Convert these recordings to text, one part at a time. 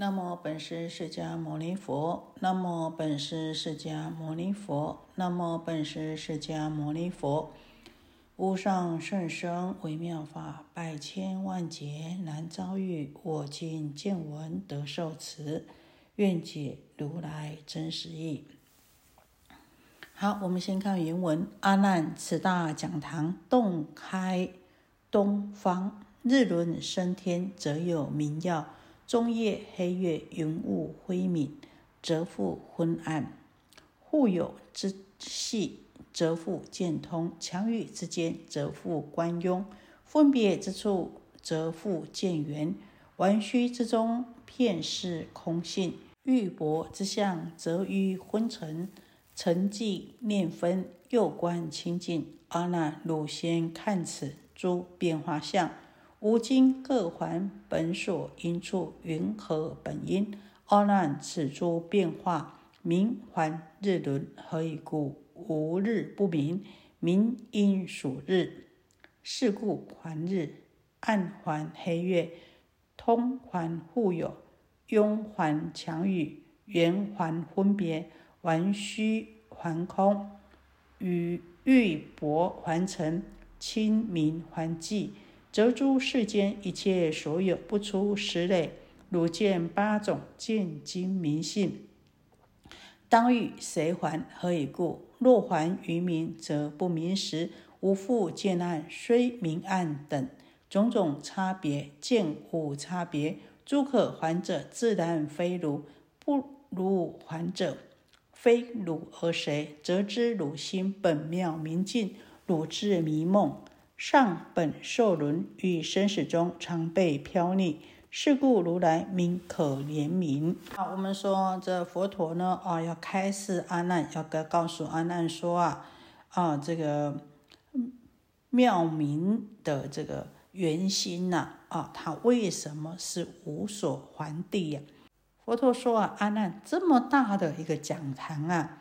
那么本师释迦牟尼佛，那么本师释迦牟尼佛，那么本师释迦牟尼佛。无上甚深微妙法，百千万劫难遭遇。我今见闻得受持，愿解如来真实义。好，我们先看原文：阿难，此大讲堂洞开东方，日轮升天，则有明耀。中夜黑月，云雾灰泯，则复昏暗；互有之隙，则复见通；强雨之间，则复观庸；分别之处，则复见圆；玩虚之中，片是空性；玉帛之相，则于昏沉；沉寂念分，又观清净。阿难，汝先看此诸变化相。无今各还本所因处，云何本因？阿难，此诸变化名还日轮，何以故？无日不明，明因属日。是故还日，暗还黑月，通还互有，庸还强雨，圆还分别，完虚还空，与玉帛还尘，清明还寂。则诸世间一切所有不出十类，汝见八种见精明性，当欲谁还？何以故？若还于明，则不明时，无复见暗，虽明暗等种种差别，见无差别。诸可还者，自然非汝；不如还者，非汝而谁？则知汝心本妙明净，汝智迷梦。上本受轮，于生死中常被飘溺，是故如来名可怜悯。好，我们说这佛陀呢，啊，要开示阿难，要告告诉阿难说啊，啊，这个妙明的这个原心呐，啊，他为什么是无所还地呀？佛陀说啊，阿难，这么大的一个讲堂啊，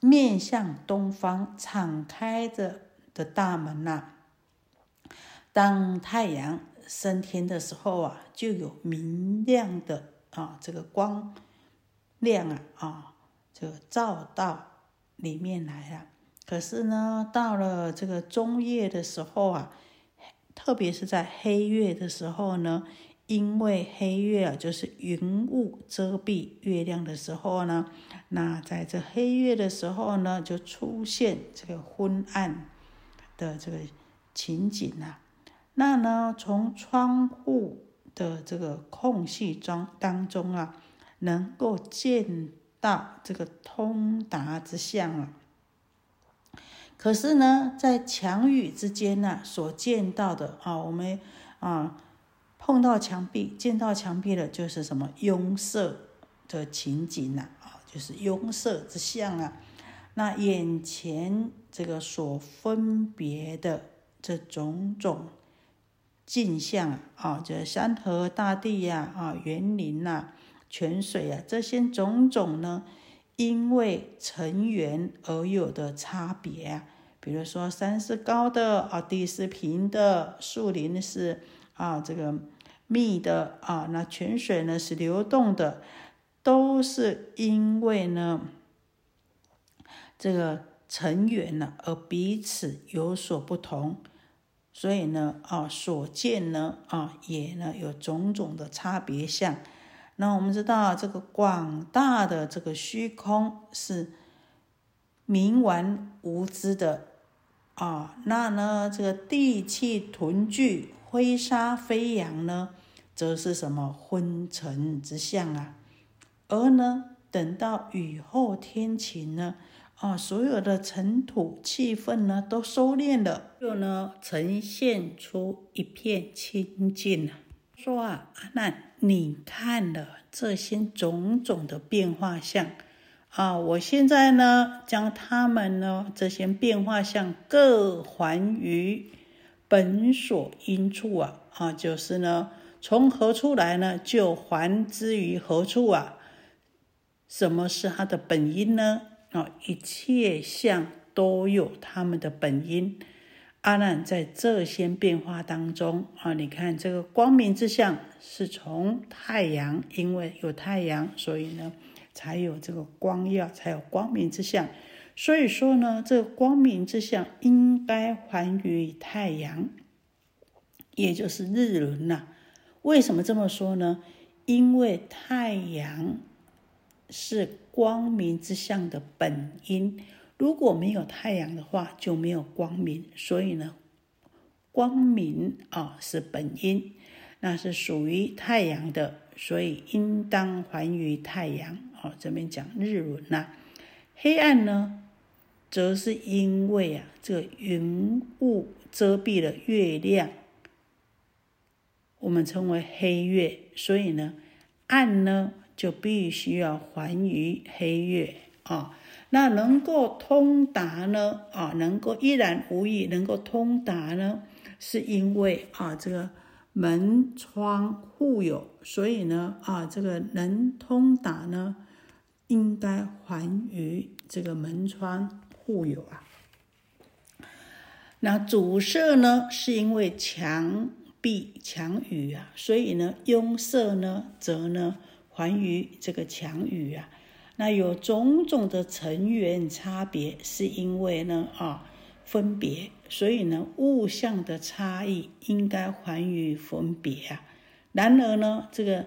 面向东方，敞开着。的大门呐，当太阳升天的时候啊，就有明亮的啊这个光亮啊啊，这个照到里面来了。可是呢，到了这个中夜的时候啊，特别是在黑月的时候呢，因为黑月啊就是云雾遮蔽月亮的时候呢，那在这黑月的时候呢，就出现这个昏暗。的这个情景呐，那呢，从窗户的这个空隙中当中啊，能够见到这个通达之相啊。可是呢，在墙宇之间呢，所见到的啊，我们啊碰到墙壁，见到墙壁的，就是什么拥塞的情景呐，啊，就是拥塞之相啊。那眼前这个所分别的这种种镜像啊，这山河大地呀，啊园林呐，泉水啊，这些种种呢，因为成缘而有的差别啊。比如说山是高的啊，地是平的，树林是啊这个密的啊，那泉水呢是流动的，都是因为呢。这个成缘呢，而彼此有所不同，所以呢，啊，所见呢，啊，也呢有种种的差别相。那我们知道，这个广大的这个虚空是冥顽无知的啊，那呢，这个地气屯聚、灰沙飞扬呢，则是什么昏沉之相啊？而呢，等到雨后天晴呢？啊，所有的尘土气氛呢，都收敛了，就呢呈现出一片清净了。说啊，阿难，你看了这些种种的变化相啊，我现在呢，将他们呢这些变化相各还于本所因处啊，啊，就是呢，从何处来呢，就还之于何处啊？什么是它的本因呢？啊，一切相都有他们的本因阿难在这些变化当中啊，你看这个光明之相是从太阳，因为有太阳，所以呢才有这个光耀，才有光明之相。所以说呢，这个光明之相应该还于太阳，也就是日轮呐。为什么这么说呢？因为太阳是光明之相的本因。如果没有太阳的话，就没有光明。所以呢，光明啊是本因，那是属于太阳的，所以应当还于太阳。哦，这边讲日轮呐，黑暗呢，则是因为啊，这个云雾遮蔽了月亮，我们称为黑月。所以呢，暗呢就必须要还于黑月啊。那能够通达呢？啊，能够依然无遗，能够通达呢，是因为啊，这个门窗互有，所以呢，啊，这个能通达呢，应该还于这个门窗互有啊。那阻塞呢，是因为墙壁墙宇啊，所以呢，拥塞呢，则呢，还于这个墙宇啊。那有种种的成员差别，是因为呢啊分别，所以呢物象的差异应该还于分别啊。然而呢这个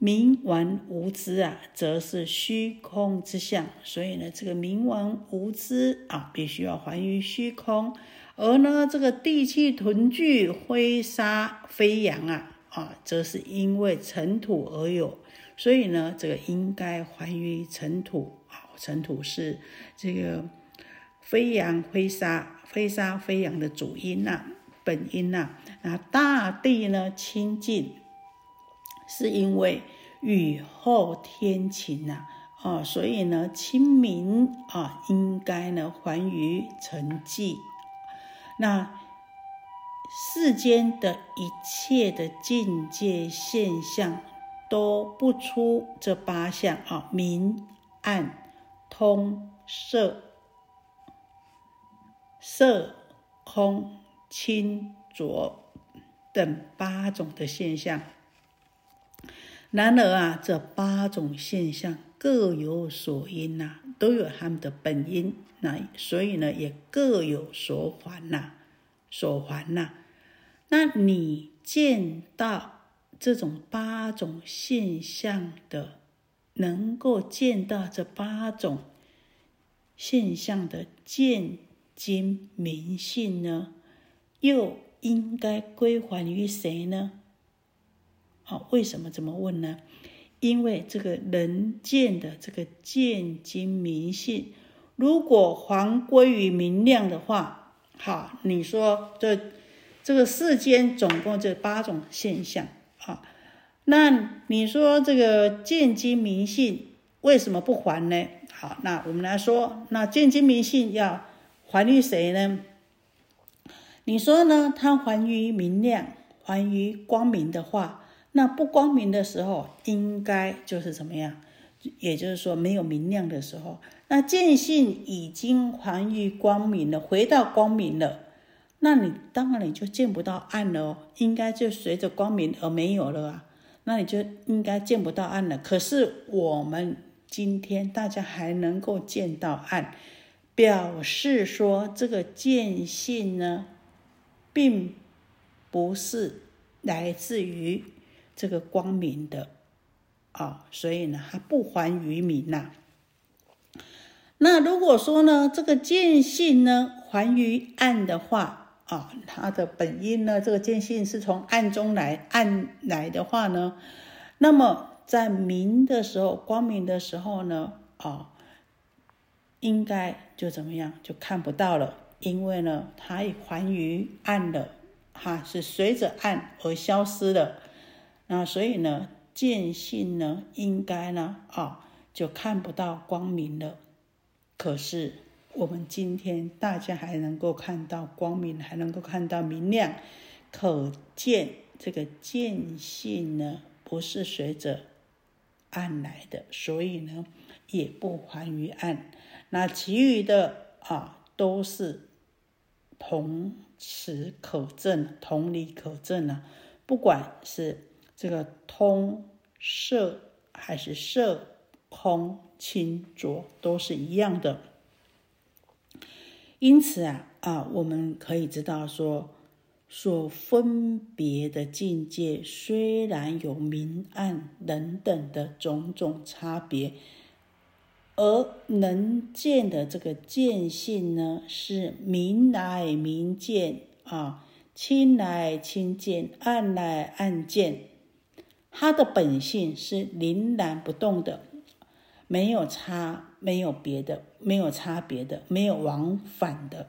冥顽无知啊，则是虚空之相，所以呢这个冥顽无知啊，必须要还于虚空。而呢这个地气屯聚、灰沙飞扬啊啊，则是因为尘土而有。所以呢，这个应该还于尘土啊，尘土是这个飞扬飞沙、飞沙飞扬的主因呐，本因呐。那大地呢清净，是因为雨后天晴呐，啊，所以呢清明啊，应该呢还于沉寂。那世间的一切的境界现象。都不出这八项啊，明暗通色色空清浊等八种的现象。然而啊，这八种现象各有所因呐，都有他们的本因，那所以呢，也各有所还呐，所还呐。那你见到？这种八种现象的，能够见到这八种现象的见精明性呢，又应该归还于谁呢？好，为什么这么问呢？因为这个人见的这个见精明性，如果还归于明亮的话，好，你说这这个世间总共这八种现象。啊，那你说这个见机明信为什么不还呢？好，那我们来说，那见机明信要还于谁呢？你说呢？它还于明亮，还于光明的话，那不光明的时候，应该就是怎么样？也就是说，没有明亮的时候，那见性已经还于光明了，回到光明了。那你当然你就见不到暗了哦，应该就随着光明而没有了啊。那你就应该见不到暗了。可是我们今天大家还能够见到暗，表示说这个见性呢，并不是来自于这个光明的啊，所以呢，它不还于明呐。那如果说呢，这个见性呢，还于暗的话，啊，它的本因呢？这个见性是从暗中来，暗来的话呢，那么在明的时候，光明的时候呢，啊，应该就怎么样，就看不到了，因为呢，它还于暗了，哈，是随着暗而消失的。那所以呢，见性呢，应该呢，啊，就看不到光明了。可是。我们今天大家还能够看到光明，还能够看到明亮，可见这个见性呢，不是随着暗来的，所以呢，也不还于暗。那其余的啊，都是同持可证，同理可证啊。不管是这个通色还是色空清浊，都是一样的。因此啊啊，我们可以知道说，所分别的境界虽然有明暗等等的种种差别，而能见的这个见性呢，是明来明见啊，清来清见，暗来暗见，它的本性是凛然不动的，没有差。没有别的，没有差别的，没有往返的。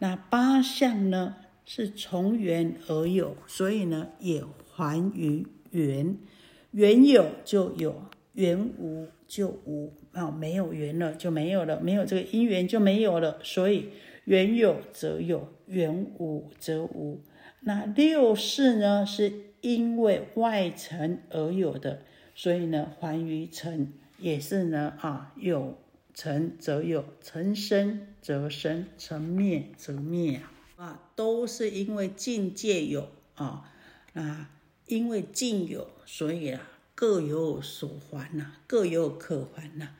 那八相呢，是从缘而有，所以呢，也还于缘。缘有就有，缘无就无。啊，没有缘了就没有了，没有这个因缘就没有了。所以缘有则有，缘无则无。那六事呢，是因为外尘而有的，所以呢，还于尘。也是呢，啊，有成则有，成生则生，成灭则灭啊，都是因为境界有啊，那因为境有，所以啊，各有所还呐，各有可还呐。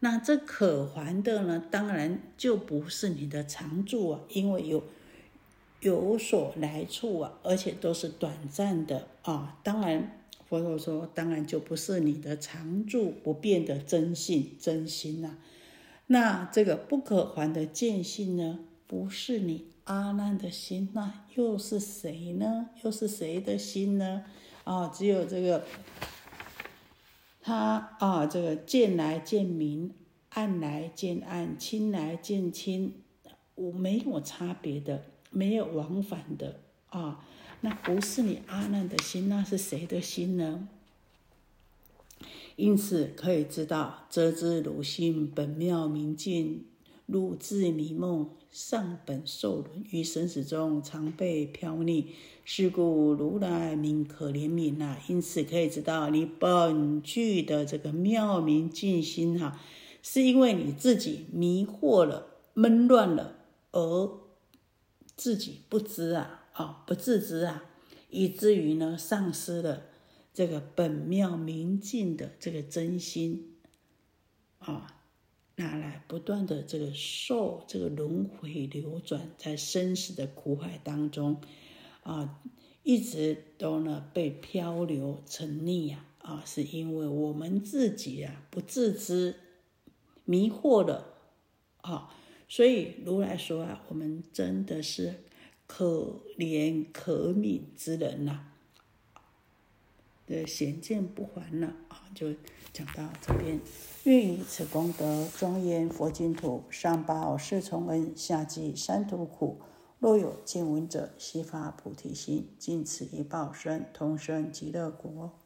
那这可还的呢，当然就不是你的常住啊，因为有有所来处啊，而且都是短暂的啊，当然。佛陀说：“当然就不是你的常住不变的真性真心呐。那这个不可还的见性呢？不是你阿难的心，那又是谁呢？又是谁的心呢？啊，只有这个他啊，这个见来见明，暗来见暗，清来见清，我没有差别的，没有往返的啊。”那不是你阿难的心，那是谁的心呢？因此可以知道，则知汝心本妙明净，汝自迷梦，上本受轮，于生死中常被飘溺。是故如来名可怜悯呐。因此可以知道，你本具的这个妙明净心哈，是因为你自己迷惑了、闷乱了，而自己不知啊。啊，不自知啊，以至于呢，丧失了这个本妙明净的这个真心啊，拿来不断的这个受这个轮回流转，在生死的苦海当中啊，一直都呢被漂流沉溺呀啊，是因为我们自己啊不自知，迷惑了啊，所以如来说啊，我们真的是。可怜可悯之人呐，的显见不还了啊！就讲到这边，愿以此功德庄严佛净土，上报四重恩，下济三途苦。若有见闻者，悉发菩提心，尽此一报身，同生极乐国。